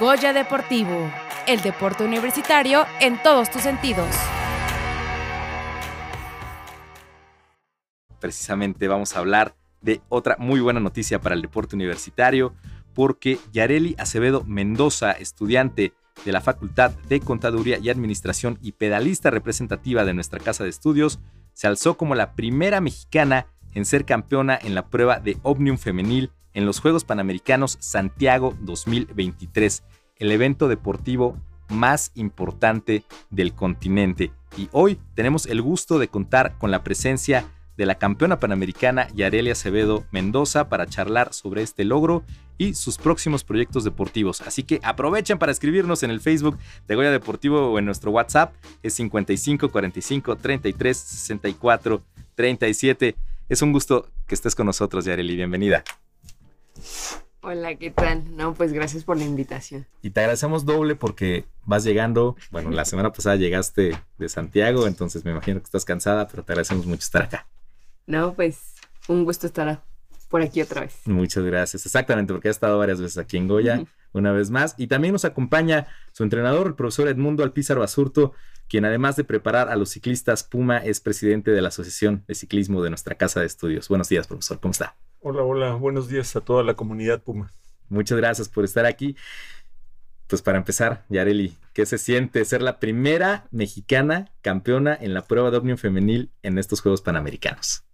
Goya Deportivo, el deporte universitario en todos tus sentidos. Precisamente vamos a hablar de otra muy buena noticia para el deporte universitario, porque Yareli Acevedo Mendoza, estudiante de la Facultad de Contaduría y Administración y pedalista representativa de nuestra casa de estudios, se alzó como la primera mexicana en ser campeona en la prueba de Omnium femenil en los Juegos Panamericanos Santiago 2023, el evento deportivo más importante del continente. Y hoy tenemos el gusto de contar con la presencia de la campeona panamericana Yarelia Acevedo Mendoza para charlar sobre este logro y sus próximos proyectos deportivos. Así que aprovechen para escribirnos en el Facebook de Goya Deportivo o en nuestro WhatsApp, es 55 45 33 64 37. Es un gusto que estés con nosotros, Yareli. Bienvenida. Hola, ¿qué tal? No, pues gracias por la invitación. Y te agradecemos doble porque vas llegando, bueno, la semana pasada llegaste de Santiago, entonces me imagino que estás cansada, pero te agradecemos mucho estar acá. No, pues un gusto estar por aquí otra vez. Muchas gracias. Exactamente, porque ha estado varias veces aquí en Goya, una vez más. Y también nos acompaña su entrenador, el profesor Edmundo Alpizar Basurto, quien además de preparar a los ciclistas Puma, es presidente de la Asociación de Ciclismo de nuestra Casa de Estudios. Buenos días, profesor. ¿Cómo está? Hola, hola. Buenos días a toda la comunidad Puma. Muchas gracias por estar aquí. Pues para empezar, Yareli, ¿qué se siente ser la primera mexicana campeona en la prueba de Omnium femenil en estos Juegos Panamericanos?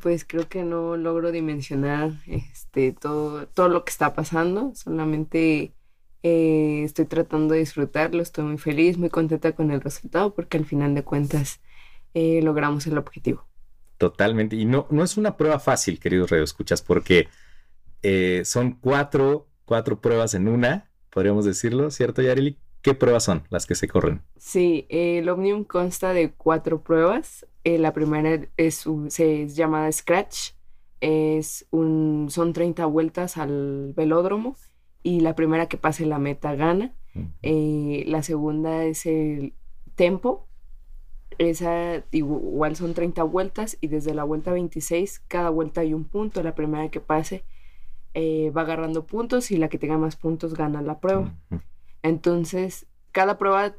pues creo que no logro dimensionar este todo, todo lo que está pasando. Solamente eh, estoy tratando de disfrutarlo, estoy muy feliz, muy contenta con el resultado porque al final de cuentas eh, logramos el objetivo. Totalmente. Y no, no es una prueba fácil, queridos escuchas porque eh, son cuatro, cuatro pruebas en una, podríamos decirlo, ¿cierto, Yareli? ¿Qué pruebas son las que se corren? Sí, el Omnium consta de cuatro pruebas. Eh, la primera es, es llamada Scratch. Es un, son 30 vueltas al velódromo y la primera que pase la meta gana. Eh, la segunda es el tempo. Esa igual son 30 vueltas y desde la vuelta 26 cada vuelta hay un punto. La primera que pase eh, va agarrando puntos y la que tenga más puntos gana la prueba. Entonces, cada prueba,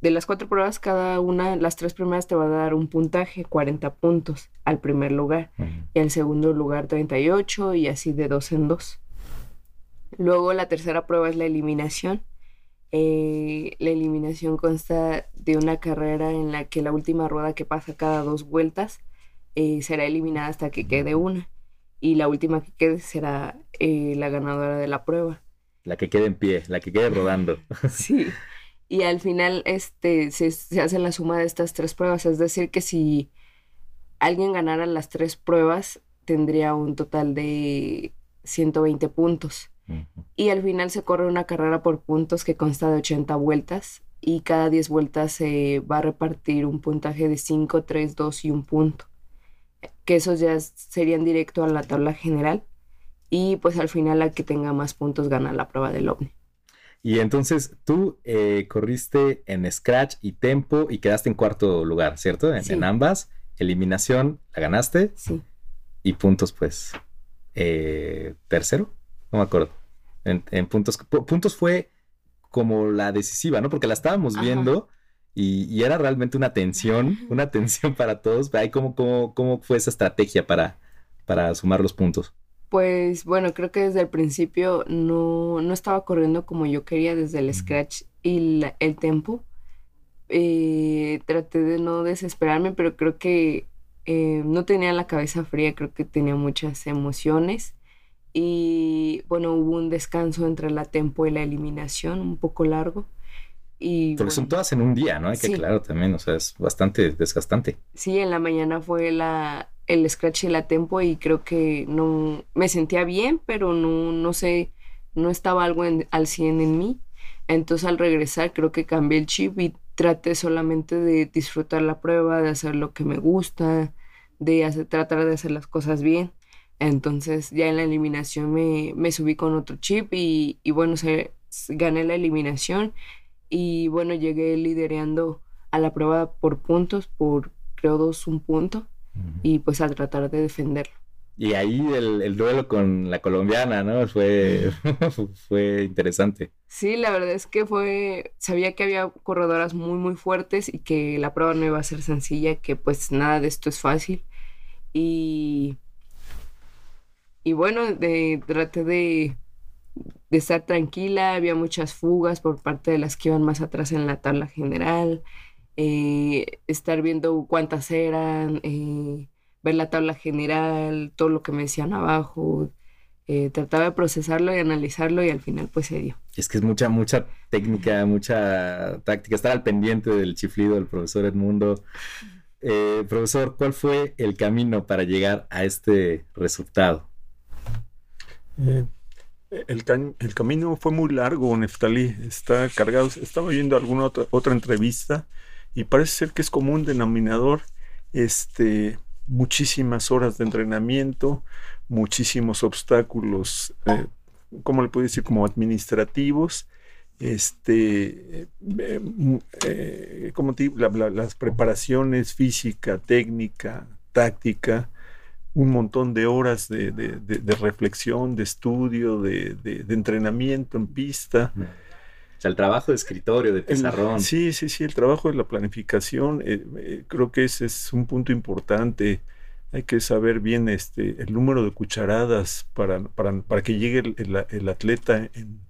de las cuatro pruebas, cada una, las tres primeras te va a dar un puntaje, 40 puntos al primer lugar, y al segundo lugar 38 y así de dos en dos. Luego la tercera prueba es la eliminación. Eh, la eliminación consta de una carrera en la que la última rueda que pasa cada dos vueltas eh, será eliminada hasta que quede una. Y la última que quede será eh, la ganadora de la prueba. La que quede en pie, la que quede rodando. Sí. Y al final este, se, hace la suma de estas tres pruebas. Es decir, que si alguien ganara las tres pruebas, tendría un total de 120 puntos. Y al final se corre una carrera por puntos que consta de 80 vueltas. Y cada 10 vueltas se va a repartir un puntaje de 5, 3, 2 y un punto. Que esos ya serían directo a la tabla general y pues al final la que tenga más puntos gana la prueba del ovni. Y entonces tú eh, corriste en Scratch y Tempo y quedaste en cuarto lugar, ¿cierto? En, ambas. Eliminación, la ganaste. Sí. Y puntos, pues, eh, tercero, no me acuerdo. En, puntos, puntos fue como la decisiva, ¿no? Porque la estábamos viendo y, era realmente una tensión, una tensión para todos. ¿Cómo, cómo, cómo fue esa estrategia para, para sumar los puntos? Pues bueno, creo que desde el principio no, estaba corriendo como yo quería desde el scratch y el tempo. Eh, traté de no desesperarme, pero creo que eh, no tenía la cabeza fría, creo que tenía muchas emociones. Y bueno, hubo un descanso entre la tempo y la eliminación, un poco largo. Y, Porque son todas en un día, ¿no? Hay que claro también, o sea, es bastante desgastante. Sí, en la mañana fue la, el scratch y la tempo y creo que no me sentía bien, pero no, no sé, no estaba algo al 100 en mí. Entonces al regresar creo que cambié el chip y traté solamente de disfrutar la prueba, de hacer lo que me gusta, de hacer, tratar de hacer las cosas bien. Entonces ya en la eliminación me, me subí con otro chip y, y bueno, se, gané la eliminación y bueno, llegué liderando a la prueba por puntos, por creo dos un punto y pues a tratar de defenderlo. Y ahí el, duelo con la colombiana, ¿no? Fue, fue interesante. Sí, la verdad es que fue, sabía que había corredoras muy, muy fuertes y que la prueba no iba a ser sencilla, que pues nada de esto es fácil. Y, y bueno, de, traté de, de estar tranquila, había muchas fugas por parte de las que iban más atrás en la tabla general, eh, estar viendo cuántas eran. Eh, ver la tabla general, todo lo que me decían abajo. Eh, trataba de procesarlo y analizarlo y al final pues se dio. Es que es mucha, mucha técnica, mucha táctica, estar al pendiente del chiflido del profesor Edmundo. Eh, profesor, ¿cuál fue el camino para llegar a este resultado? Eh, el, el, camino fue muy largo, Neftalí. Está cargado. Estaba viendo alguna otra, otra entrevista y parece ser que es como un denominador este, muchísimas horas de entrenamiento, muchísimos obstáculos, eh, ¿cómo le puedo decir? Como administrativos, este, eh, eh, como las preparaciones física, técnica, táctica, un montón de horas de, reflexión, de estudio, de, entrenamiento en pista sea, el trabajo de escritorio, de pizarrón. sí, sí, sí, el trabajo de la planificación, eh, eh, creo que ese es un punto importante. Hay que saber bien este, el número de cucharadas para, para, que llegue el, atleta en,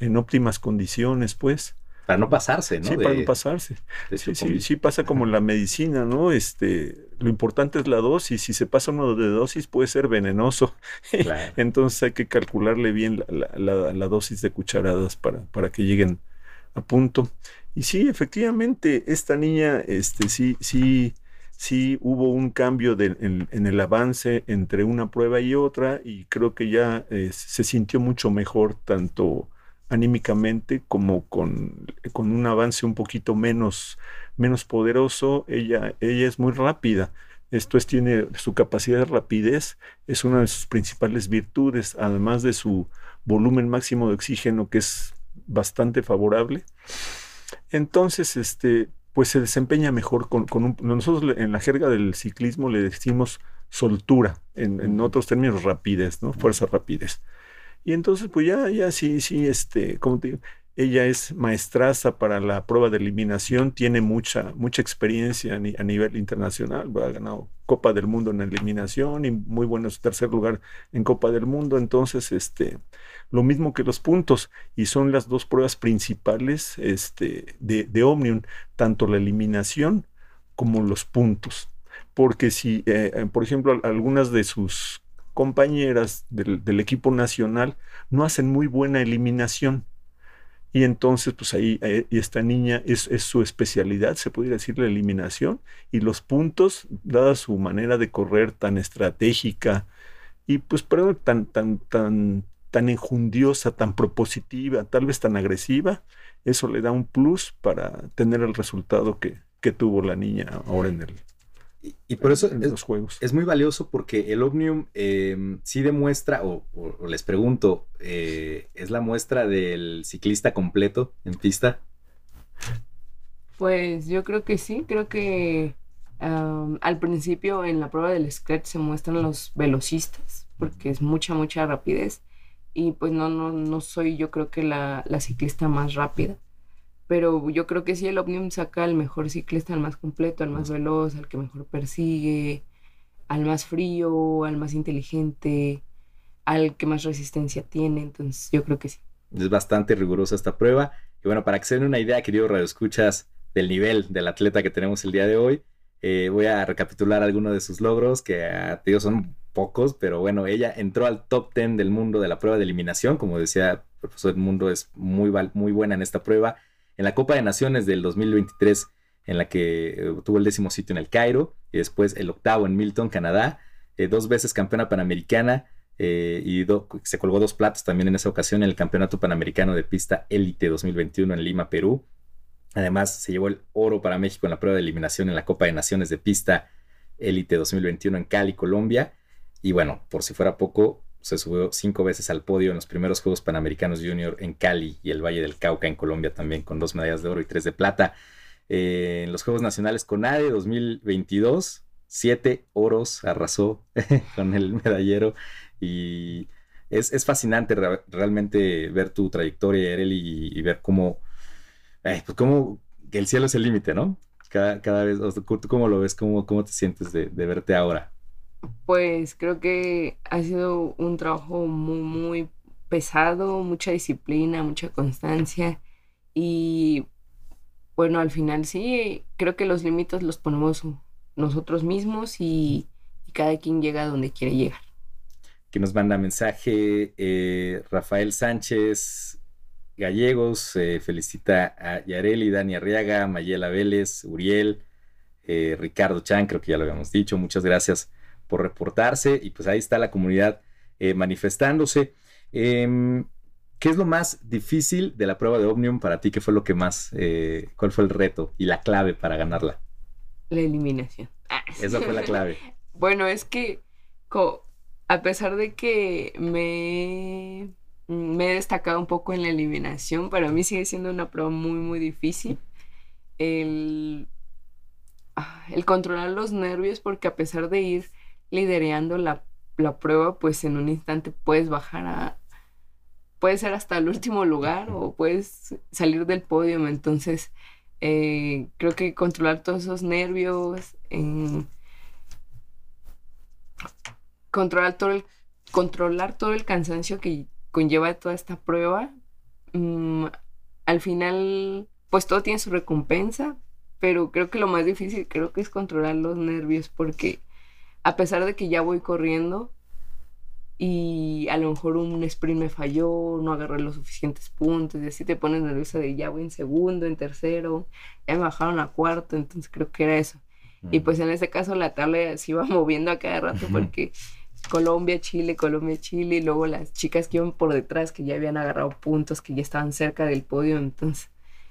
en, óptimas condiciones, pues. Para no pasarse, ¿no? Sí, para no pasarse. Sí, sí, sí, pasa como en la medicina, ¿no? Este, lo importante es la dosis. Si se pasa uno de dosis, puede ser venenoso. Entonces hay que calcularle bien la, dosis de cucharadas para, para, que lleguen a punto. Y sí, efectivamente, esta niña, este, sí, sí, sí hubo un cambio en, el avance entre una prueba y otra, y creo que ya eh, se sintió mucho mejor tanto anímicamente como con, con, un avance un poquito menos, menos poderoso, ella, ella es muy rápida. Esto es, tiene su capacidad de rapidez, es una de sus principales virtudes, además de su volumen máximo de oxígeno, que es bastante favorable. Entonces, este, pues se desempeña mejor con, con nosotros en la jerga del ciclismo le decimos soltura, en, en otros términos rapidez, ¿no? Fuerza rapidez. Y entonces, pues ya, ya sí, sí, este, como te digo, ella es maestraza para la prueba de eliminación, tiene mucha, mucha experiencia a, nivel internacional, ha ganado Copa del Mundo en eliminación y muy bueno su tercer lugar en Copa del Mundo. Entonces, este, lo mismo que los puntos, y son las dos pruebas principales este, de, de Omnium, tanto la eliminación como los puntos. Porque si, eh, eh, por ejemplo, algunas de sus compañeras del, equipo nacional no hacen muy buena eliminación. Y entonces, pues ahí, eh, esta niña es, su especialidad, se podría decir la eliminación, y los puntos, dada su manera de correr tan estratégica y pues, tan, tan, tan, tan enjundiosa, tan propositiva, tal vez tan agresiva, eso le da un plus para tener el resultado que, que tuvo la niña ahora en el, y, por eso es, los juegos. es muy valioso porque el Omnium eh, sí demuestra, o, les pregunto, eh, ¿es la muestra del ciclista completo en pista? Pues yo creo que sí, creo que al principio en la prueba del Scratch se muestran los velocistas, porque es mucha, mucha rapidez. Y pues no, no, no soy yo creo que la, la ciclista más rápida pero yo creo que sí el Omnium saca al mejor ciclista, al más completo, al más veloz, al que mejor persigue, al más frío, al más inteligente, al que más resistencia tiene, entonces yo creo que sí. Es bastante rigurosa esta prueba. Y bueno, para que se den una idea, querido Radio Escuchas, del nivel del atleta que tenemos el día de hoy, eh, voy a recapitular algunos de sus logros, que a ti son pocos, pero bueno, ella entró al top 10 del mundo de la prueba de eliminación. Como decía el profesor Edmundo, es muy, muy buena en esta prueba en la Copa de Naciones del 2023, en la que eh, tuvo el décimo sitio en el Cairo y después el octavo en Milton, Canadá, eh, dos veces campeona panamericana eh, y se colgó dos platos también en esa ocasión en el Campeonato Panamericano de Pista Élite 2021 en Lima, Perú. Además, se llevó el oro para México en la prueba de eliminación en la Copa de Naciones de Pista Élite 2021 en Cali, Colombia. Y bueno, por si fuera poco, se subió cinco veces al podio en los primeros Juegos Panamericanos Junior en Cali y el Valle del Cauca en Colombia también con dos medallas de oro y tres de plata. Eh, en los Juegos Nacionales CONADE 2022 siete oros, arrasó con el medallero y es, fascinante realmente ver tu trayectoria, Ereli, y, ver cómo, pues cómo el cielo es el límite, ¿no? Cada, vez, ¿tú cómo lo ves? ¿Cómo, cómo te sientes de, verte ahora? Pues creo que ha sido un trabajo muy, muy pesado, mucha disciplina, mucha constancia y bueno, al final sí, creo que los límites los ponemos nosotros mismos y, cada quien llega a donde quiere llegar. Que nos manda mensaje eh, Rafael Sánchez Gallegos, eh, felicita a Yareli, Dani Arriaga, Mayela Vélez, Uriel, eh, Ricardo Chan, creo que ya lo habíamos dicho, muchas gracias por reportarse y pues ahí está la comunidad manifestándose. Em, ¿Qué es lo más difícil de la prueba de Omnium para ti? ¿Qué fue lo que más, cuál fue el reto y la clave para ganarla? La eliminación. Esa fue la clave. bueno, es que a pesar de que me, me he destacado un poco en la eliminación, para mí sigue siendo una prueba muy, muy difícil. El, ah, el controlar los nervios, porque a pesar de ir liderando la, la prueba, pues en un instante puedes bajar a, puede ser hasta el último lugar o puedes salir del podio. Entonces, eh, creo que controlar todos esos nervios, controlar, todo el, controlar todo el cansancio que conlleva toda esta prueba, mm, al final, pues todo tiene su recompensa, pero creo que lo más difícil creo que es controlar los nervios porque a pesar de que ya voy corriendo, y a lo mejor un sprint me falló, no agarré los suficientes puntos y así te pones nerviosa de ya voy en segundo, en tercero, ya me bajaron a cuarto, entonces creo que era eso. Y pues en ese caso la tabla se iba moviendo a cada rato porque Colombia, Chile, Colombia, Chile, y luego las chicas que iban por detrás que ya habían agarrado puntos, que ya estaban cerca del podio, entonces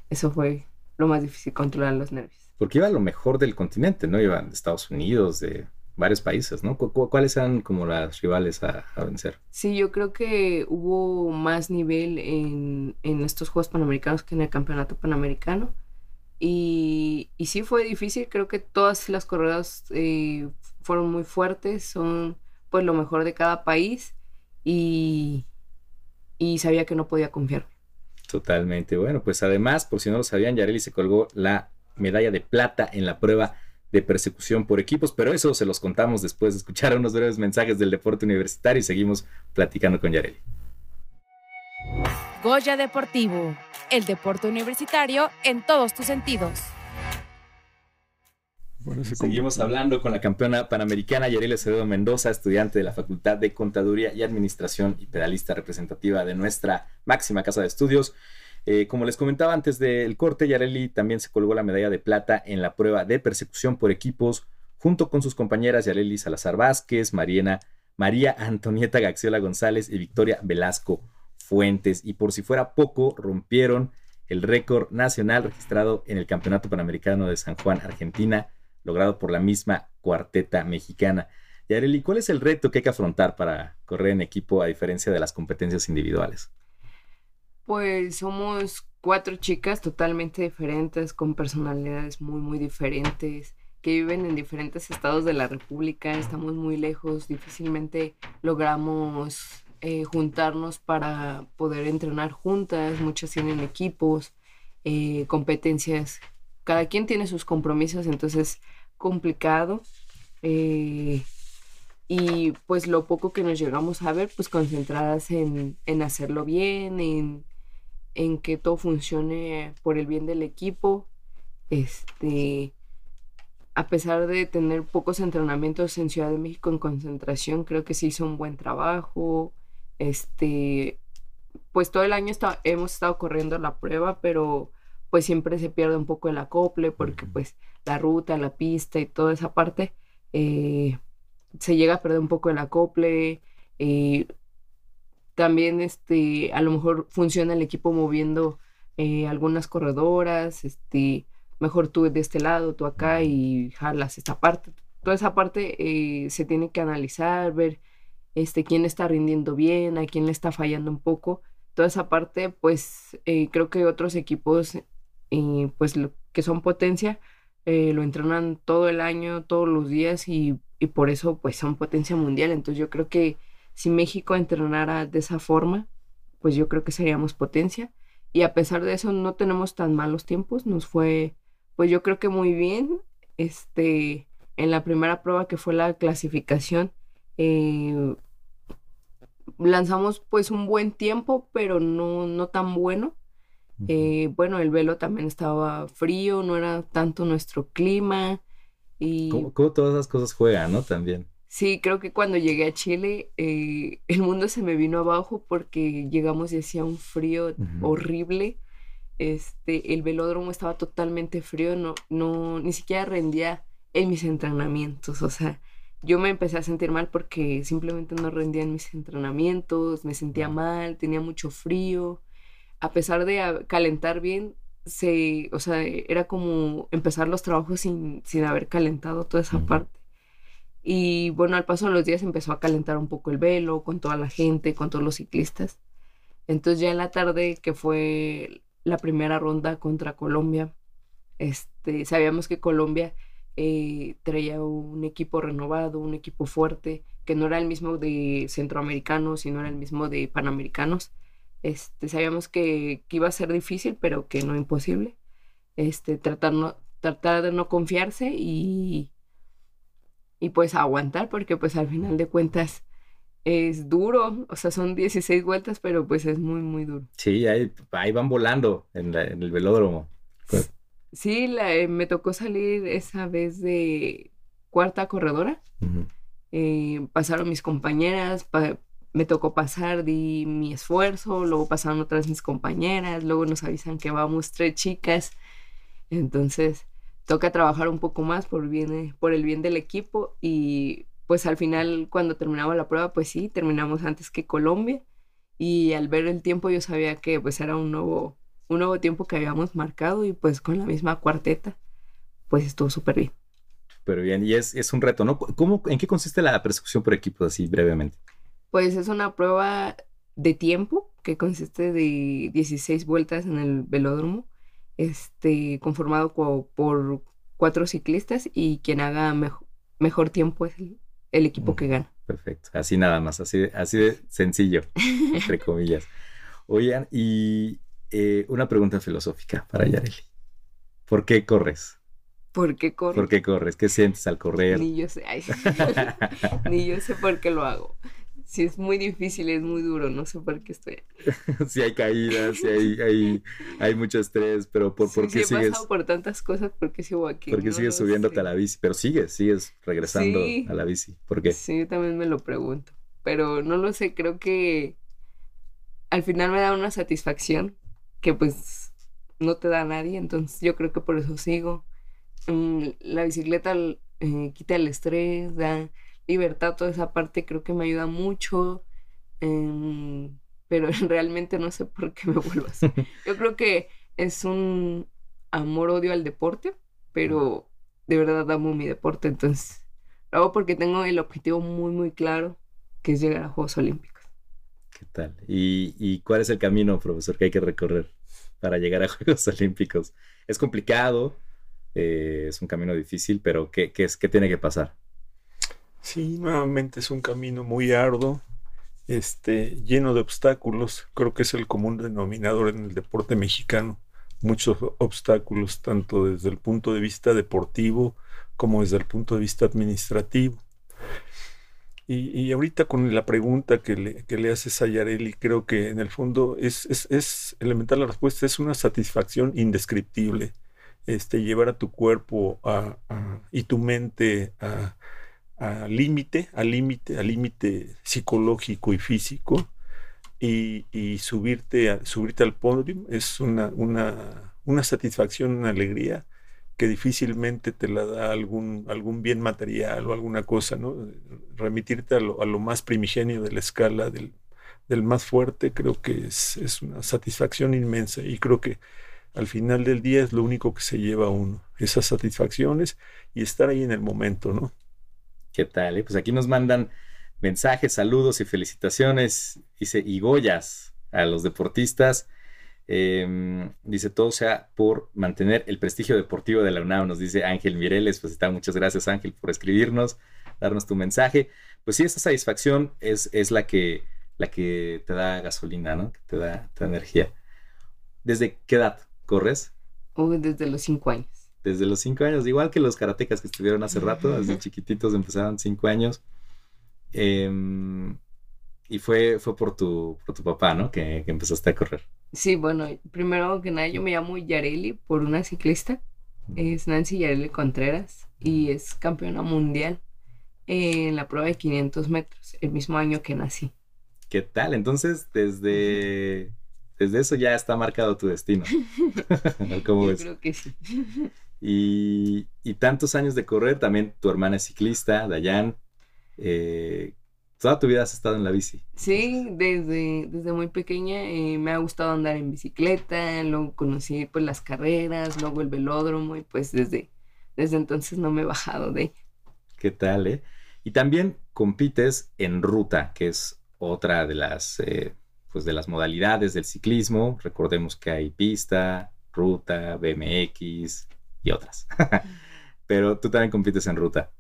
eso fue lo más difícil, controlar los nervios. Porque iba lo mejor del continente, ¿no? Iban de Estados Unidos, de varios países, ¿no? ¿Cuáles eran como las rivales a, vencer? Sí, yo creo que hubo más nivel en, estos Juegos Panamericanos que en el Campeonato Panamericano. Y, y sí fue difícil, creo que todas las corredoras eh, fueron muy fuertes, son pues lo mejor de cada país y, y sabía que no podía confiar. Totalmente, bueno, pues además, por si no lo sabían, Yareli se colgó la medalla de plata en la prueba de persecución por equipos, pero eso se los contamos después de escuchar unos breves mensajes del deporte universitario y seguimos platicando con Yareli. Goya Deportivo, el deporte universitario en todos tus sentidos. Seguimos hablando con la campeona panamericana Yareli Acevedo Mendoza, estudiante de la Facultad de Contaduría y Administración y pedalista representativa de nuestra máxima casa de estudios. Eh, como les comentaba antes del corte, Yareli también se colgó la medalla de plata en la prueba de persecución por equipos, junto con sus compañeras Yareli Salazar Vázquez, Mariana, María Antonieta Gaxiola González y Victoria Velasco Fuentes. Y por si fuera poco, rompieron el récord nacional registrado en el Campeonato Panamericano de San Juan, Argentina, logrado por la misma cuarteta mexicana. Yareli, ¿cuál es el reto que hay que afrontar para correr en equipo a diferencia de las competencias individuales? Pues somos cuatro chicas totalmente diferentes, con personalidades muy, muy diferentes, que viven en diferentes estados de la República, estamos muy lejos, difícilmente logramos eh, juntarnos para poder entrenar juntas, muchas tienen equipos, eh, competencias, cada quien tiene sus compromisos, entonces complicado. Eh, y pues lo poco que nos llegamos a ver, pues concentradas en, en hacerlo bien, en, en que todo funcione por el bien del equipo. Este, a pesar de tener pocos entrenamientos en Ciudad de México en concentración, creo que se hizo un buen trabajo. Este, pues todo el año hemos estado corriendo la prueba, pero pues siempre se pierde un poco el acople porque pues la ruta, la pista y toda esa parte eh, se llega a perder un poco el acople. Eh, también este, a lo mejor funciona el equipo moviendo eh, algunas corredoras, este, mejor tú de este lado, tú acá y jalas esta parte. Toda esa parte eh, se tiene que analizar, ver este, quién está rindiendo bien, a quién le está fallando un poco. Toda esa parte, pues eh, creo que otros equipos, pues que son potencia, lo entrenan todo el año, todos los días y, y por eso pues son potencia mundial. Entonces yo creo que si México entrenara de esa forma, pues yo creo que seríamos potencia. Y a pesar de eso no tenemos tan malos tiempos, nos fue pues yo creo que muy bien. Este, en la primera prueba que fue la clasificación, eh, lanzamos pues un buen tiempo, pero no, no tan bueno. Eh, bueno, el velo también estaba frío, no era tanto nuestro clima. Y... ¿Cómo, todas esas cosas juegan, no? También. Sí, creo que cuando llegué a Chile, eh, el mundo se me vino abajo porque llegamos y hacía un frío horrible. Este, el velódromo estaba totalmente frío, no, no, ni siquiera rendía en mis entrenamientos. O sea, yo me empecé a sentir mal porque simplemente no rendía en mis entrenamientos, me sentía mal, tenía mucho frío. A pesar de calentar bien, se, o sea, era como empezar los trabajos sin, sin haber calentado toda esa parte. Y bueno, al paso de los días empezó a calentar un poco el velo con toda la gente, con todos los ciclistas. Entonces ya en la tarde, que fue la primera ronda contra Colombia, este, sabíamos que Colombia eh, traía un equipo renovado, un equipo fuerte, que no era el mismo de centroamericanos, sino era el mismo de panamericanos. Este, sabíamos que, iba a ser difícil, pero que no imposible. Este, tratar, no, tratar de no confiarse y, y pues aguantar, porque pues al final de cuentas es duro, o sea, son 16 vueltas, pero pues es muy, muy duro. Sí, ahí, ahí van volando en, en el velódromo. Pues, Sí, la, eh, me tocó salir esa vez de cuarta corredora. Eh, pasaron mis compañeras, me tocó pasar, di mi esfuerzo, luego pasaron otras mis compañeras, luego nos avisan que vamos tres chicas. Entonces, toca trabajar un poco más por, bien, por el bien del equipo y pues al final cuando terminaba la prueba, pues sí, terminamos antes que Colombia y al ver el tiempo yo sabía que pues era un nuevo un nuevo tiempo que habíamos marcado y pues con la misma cuarteta, pues estuvo súper bien. Súper bien, y es, es, un reto, ¿no? ¿Cómo, ¿En qué consiste la persecución por equipos, así brevemente? Pues es una prueba de tiempo que consiste de 16 vueltas en el velódromo, este, conformado por cuatro ciclistas y quien haga mejor tiempo es el, equipo que gana. Perfecto, así nada más, así, así de sencillo, entre comillas. Oigan, y eh, una pregunta filosófica para Yareli. ¿Por qué corres? ¿Por qué corres? ¿Por qué corres? ¿Qué sientes al correr? Ni yo sé. Ni yo sé por qué lo hago. Si es muy difícil, es muy duro, no sé por qué estoy Si hay caídas, si hay, hay, mucho estrés, pero ¿por, ¿por qué sí, he pasado por tantas cosas, ¿por qué sigo aquí? ¿Por qué sigues subiéndote a la bici? Pero sigues, sigues regresando a la bici. ¿Por qué? Sí, yo también me lo pregunto. Pero no lo sé, creo que al final me da una satisfacción que pues no te da a nadie, entonces yo creo que por eso sigo. Mm, la bicicleta eh, quita el estrés, da libertad, toda esa parte creo que me ayuda mucho, em, pero realmente no sé por qué me vuelvo así. Yo creo que es un amor-odio al deporte, pero de verdad amo mi deporte, entonces lo hago porque tengo el objetivo muy, muy claro, que es llegar a Juegos Olímpicos. ¿Qué tal? ¿Y, cuál es el camino, profesor, que hay que recorrer para llegar a Juegos Olímpicos? Es complicado, eh, es un camino difícil, pero ¿qué, es, ¿qué tiene que pasar? Sí, nuevamente es un camino muy arduo, este, lleno de obstáculos. Creo que es el común denominador en el deporte mexicano. Muchos obstáculos, tanto desde el punto de vista deportivo como desde el punto de vista administrativo. Y, ahorita con la pregunta que le, que le haces a Yareli, creo que en el fondo es, es, elemental la respuesta, es una satisfacción indescriptible. Este, llevar a tu cuerpo y tu mente a, límite, al límite, al límite psicológico y físico, y, subirte, subirte al podio es una, una, una satisfacción, una alegría que difícilmente te la da algún, algún bien material o alguna cosa, ¿no? Remitirte a lo, a lo más primigenio de la escala del, del más fuerte, creo que es, es, una satisfacción inmensa y creo que al final del día es lo único que se lleva uno, esas satisfacciones y estar ahí en el momento, ¿no? ¿Qué tal? Eh? Pues aquí nos mandan mensajes, saludos y felicitaciones y, y Goyas a los deportistas. Em, dice, todo sea por mantener el prestigio deportivo de la UNAM, nos dice Ángel Mireles. Pues está, muchas gracias Ángel por escribirnos, darnos tu mensaje. Pues sí, esa satisfacción es, es la, que, la que te da gasolina, ¿no? Que te da, te energía. ¿Desde qué edad corres? desde los cinco años. Desde los cinco años, igual que los karatecas que estuvieron hace rato, desde chiquititos empezaron cinco años. Em, y fue, fue por, tu, por tu papá, ¿no? Que, que, empezaste a correr. Sí, bueno, primero que nada yo me llamo Yareli por una ciclista. Es Nancy Yareli Contreras y es campeona mundial en la prueba de 500 metros, el mismo año que nací. ¿Qué tal? Entonces, desde, desde eso ya está marcado tu destino. ¿Cómo Yo creo que sí. Y, y, tantos años de correr, también tu hermana es ciclista, Dayan. Eh, toda tu vida has estado en la bici. Sí, desde, desde muy pequeña eh, me ha gustado andar en bicicleta, luego conocí pues las carreras, luego el velódromo y pues desde, desde entonces no me he bajado de ¿Qué tal, eh? Y también compites en ruta, que es otra de las, eh, pues de las modalidades del ciclismo. Recordemos que hay pista, ruta, BMX y otras. Pero tú también compites en ruta.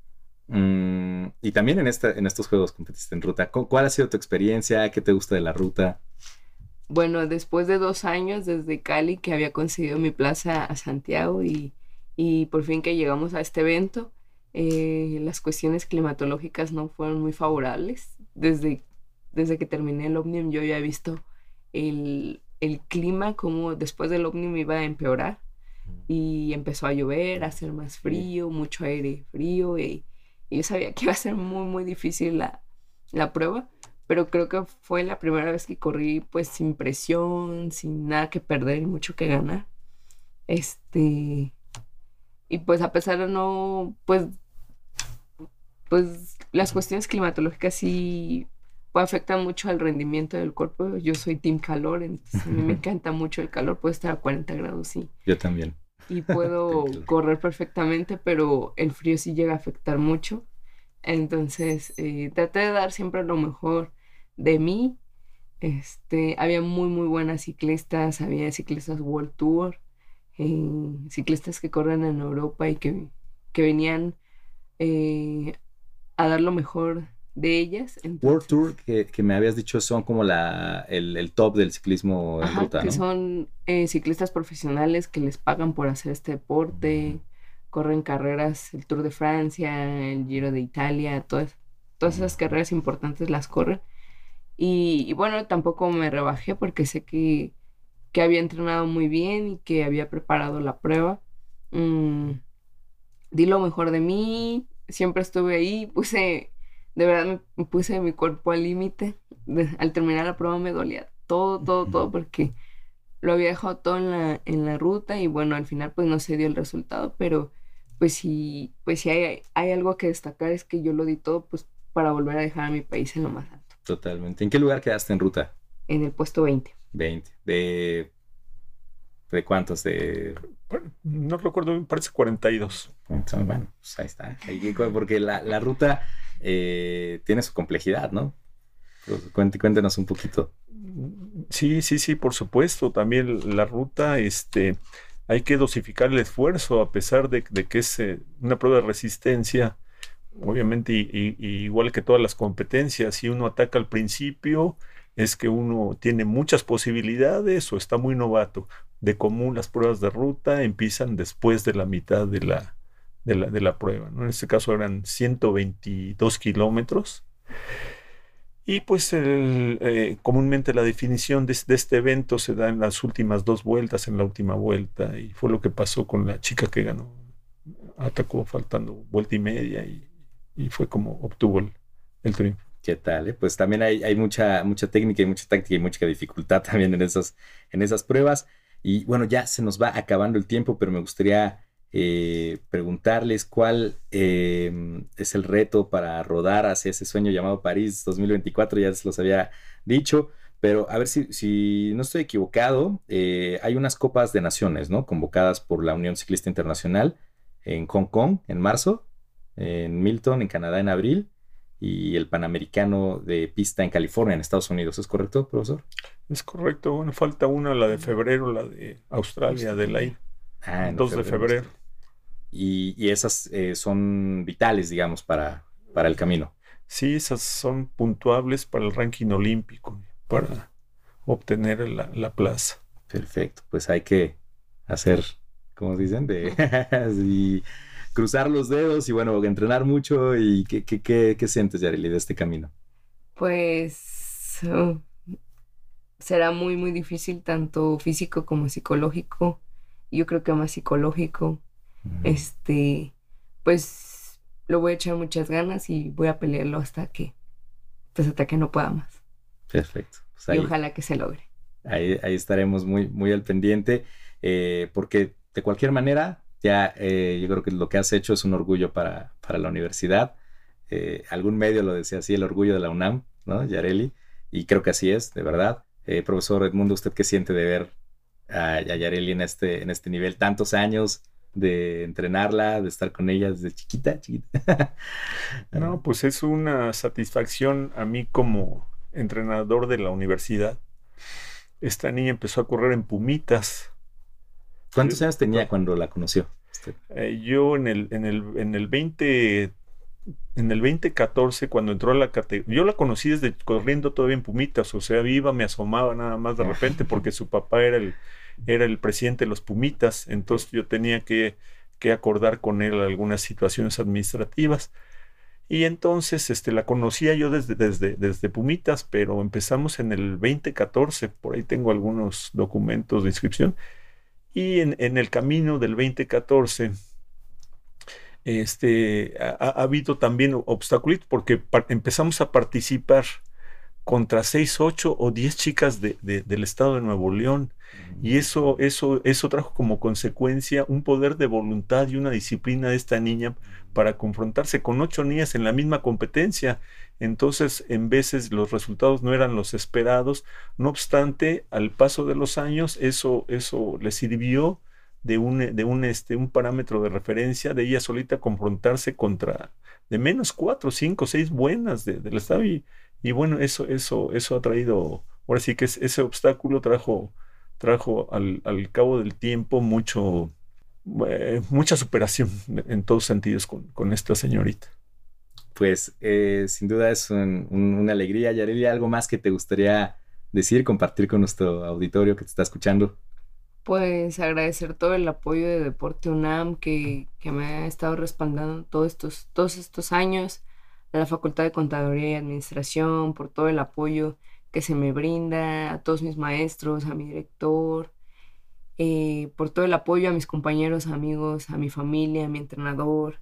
Mm, y también en, esta, en estos juegos competiste en ruta. ¿Cuál ha sido tu experiencia? ¿Qué te gusta de la ruta? Bueno, después de dos años desde Cali que había conseguido mi plaza a Santiago y, y por fin que llegamos a este evento, eh, las cuestiones climatológicas no fueron muy favorables. Desde, desde que terminé el Omnium yo ya he visto el, el clima como después del Omnium iba a empeorar y empezó a llover, a hacer más frío, mucho aire frío y y yo sabía que iba a ser muy, muy difícil la, la prueba, pero creo que fue la primera vez que corrí pues sin presión, sin nada que perder y mucho que ganar. Este, y pues a pesar de no, pues, pues las cuestiones climatológicas sí pues, afectan mucho al rendimiento del cuerpo. Yo soy team calor, entonces a mí me encanta mucho el calor, puede estar a 40 grados, sí. Yo también y puedo correr perfectamente, pero el frío sí llega a afectar mucho. Entonces, eh, traté de dar siempre lo mejor de mí. Este, había muy, muy buenas ciclistas, había ciclistas World Tour, eh, ciclistas que corren en Europa y que, que venían eh, a dar lo mejor de ellas. World Tour, que, me habías dicho, son como la, el, top del ciclismo en ruta, que son eh, ciclistas profesionales que les pagan por hacer este deporte, corren carreras, el Tour de Francia, el Giro de Italia, todas, todas esas carreras importantes las corren. Y, bueno, tampoco me rebajé porque sé que, que, había entrenado muy bien y que había preparado la prueba. Mm, di lo mejor de mí, siempre estuve ahí, puse de verdad me puse mi cuerpo al límite. Al terminar la prueba me dolía todo, todo, todo, porque lo había dejado todo en la, en la ruta y bueno, al final pues no se dio el resultado, pero pues sí, pues si hay, hay algo que destacar es que yo lo di todo pues para volver a dejar a mi país en lo más alto. Totalmente. ¿En qué lugar quedaste en ruta? En el puesto 20. 20. De ¿De cuántos? De... no recuerdo, me parece 42. Bueno, pues ahí está. Porque la, la ruta eh, tiene su complejidad, ¿no? cuéntenos un poquito. Sí, sí, sí, por supuesto. También la ruta, este, hay que dosificar el esfuerzo a pesar de, que es eh, una prueba de resistencia. Obviamente, y, igual que todas las competencias, si uno ataca al principio, es que uno tiene muchas posibilidades o está muy novato. De común las pruebas de ruta empiezan después de la mitad de la, de la, de la prueba. ¿no? En este caso eran 122 kilómetros. Y pues eh, comúnmente la definición de, este evento se da en las últimas dos vueltas, en la última vuelta, y fue lo que pasó con la chica que ganó. Atacó faltando vuelta y media y, fue como obtuvo el, triunfo. ¿Qué tal? Eh? Pues también hay, hay, mucha, mucha técnica y mucha táctica y mucha dificultad también en esas, en esas pruebas. Y bueno, ya se nos va acabando el tiempo, pero me gustaría eh, preguntarles cuál em, es el reto para rodar hacia ese sueño llamado París 2024, ya se los había dicho, pero a ver si, no estoy equivocado, eh, hay unas copas de naciones, ¿no? Convocadas por la Unión Ciclista Internacional en Hong Kong en marzo, en Milton, en Canadá en abril, y el Panamericano de pista en California, en Estados Unidos. ¿Es correcto, profesor? Es correcto. Bueno, falta una, la de febrero, la de Australia, de la Ah, 2 de febrero. Y, esas eh, son vitales, digamos, para, para el camino. Sí, esas son puntuables para el ranking olímpico, para obtener la, plaza. Perfecto, pues hay que hacer, como dicen, de cruzar los dedos y bueno, entrenar mucho. ¿Y qué, qué, qué, sientes, Yareli, de este camino? Pues oh, será muy, muy difícil, tanto físico como psicológico. Yo creo que más psicológico. Este, pues lo voy a echar muchas ganas y voy a pelearlo hasta que, pues hasta que no pueda más. Perfecto. Pues y ojalá que se logre. Ahí, ahí estaremos muy, muy al pendiente, eh, porque de cualquier manera, ya eh, yo creo que lo que has hecho es un orgullo para, para la universidad. Eh, algún medio lo decía así, el orgullo de la UNAM, ¿no? Yareli, y creo que así es, de verdad. profesor Edmundo, ¿usted qué siente de ver a, a Yareli en este, en este nivel? Tantos años, de entrenarla, de estar con ella desde chiquita, chiquita. no, pues es una satisfacción a mí como entrenador de la universidad. Esta niña empezó a correr en Pumitas. ¿Cuántos años tenía cuando la conoció? Eh, yo en el, en el, en el 20 en el 2014, cuando entró a la categoría, yo la conocí desde corriendo todavía en Pumitas, o sea, viva, me asomaba nada más de repente porque su papá era el, era el presidente de los Pumitas, entonces yo tenía que, acordar con él algunas situaciones administrativas. Y entonces este, la conocía yo desde, desde, desde Pumitas, pero empezamos en el 2014, por ahí tengo algunos documentos de inscripción. Y en, el camino del 2014 este, ha, habido también obstáculos porque empezamos a participar contra 6, 8 o 10 chicas del estado de Nuevo León. Y eso, eso, eso trajo como consecuencia un poder de voluntad y una disciplina de esta niña para confrontarse con ocho niñas en la misma competencia. Entonces, en veces los resultados no eran los esperados. No obstante, al paso de los años, eso, eso le sirvió de un, de un, este, un parámetro de referencia de ella solita confrontarse contra de menos cuatro, cinco, seis buenas del estado. Y bueno, eso, eso, eso ha traído, ahora sí que ese obstáculo trajo trajo al, cabo del tiempo mucho, eh, mucha superación en todos sentidos con, esta señorita. Pues eh, sin duda es una alegría. Yareli, ¿algo más que te gustaría decir, compartir con nuestro auditorio que te está escuchando? Pues agradecer todo el apoyo de Deporte UNAM que, me ha estado respaldando todos estos, todos estos años, a la Facultad de Contaduría y Administración por todo el apoyo que se me brinda, a todos mis maestros, a mi director, eh, por todo el apoyo a mis compañeros, amigos, a mi familia, a mi entrenador,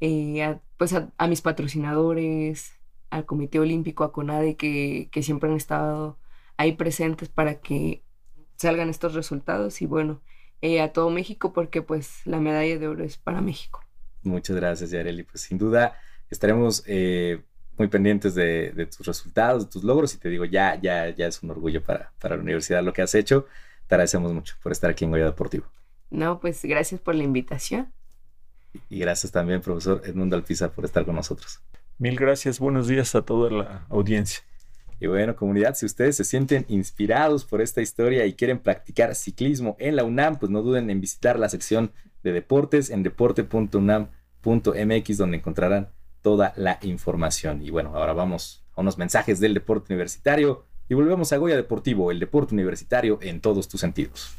eh, pues a, mis patrocinadores, al Comité Olímpico, a CONADE, que, que, siempre han estado ahí presentes para que salgan estos resultados y bueno, eh, a todo México porque pues la medalla de oro es para México. Muchas gracias, Yareli. Pues sin duda estaremos muy pendientes de, tus resultados, de tus logros y te digo, ya, ya, ya es un orgullo para, para la universidad lo que has hecho. Te agradecemos mucho por estar aquí en Goya Deportivo. No, pues gracias por la invitación. Y gracias también, profesor Edmundo Alpizar, por estar con nosotros. Mil gracias, buenos días a toda la audiencia. Y bueno, comunidad, si ustedes se sienten inspirados por esta historia y quieren practicar ciclismo en la UNAM, pues no duden en visitar la sección de deportes en deporte.unam.mx, donde encontrarán toda la información. Y bueno, ahora vamos a unos mensajes del deporte universitario y volvemos a Goya Deportivo, el deporte universitario en todos tus sentidos.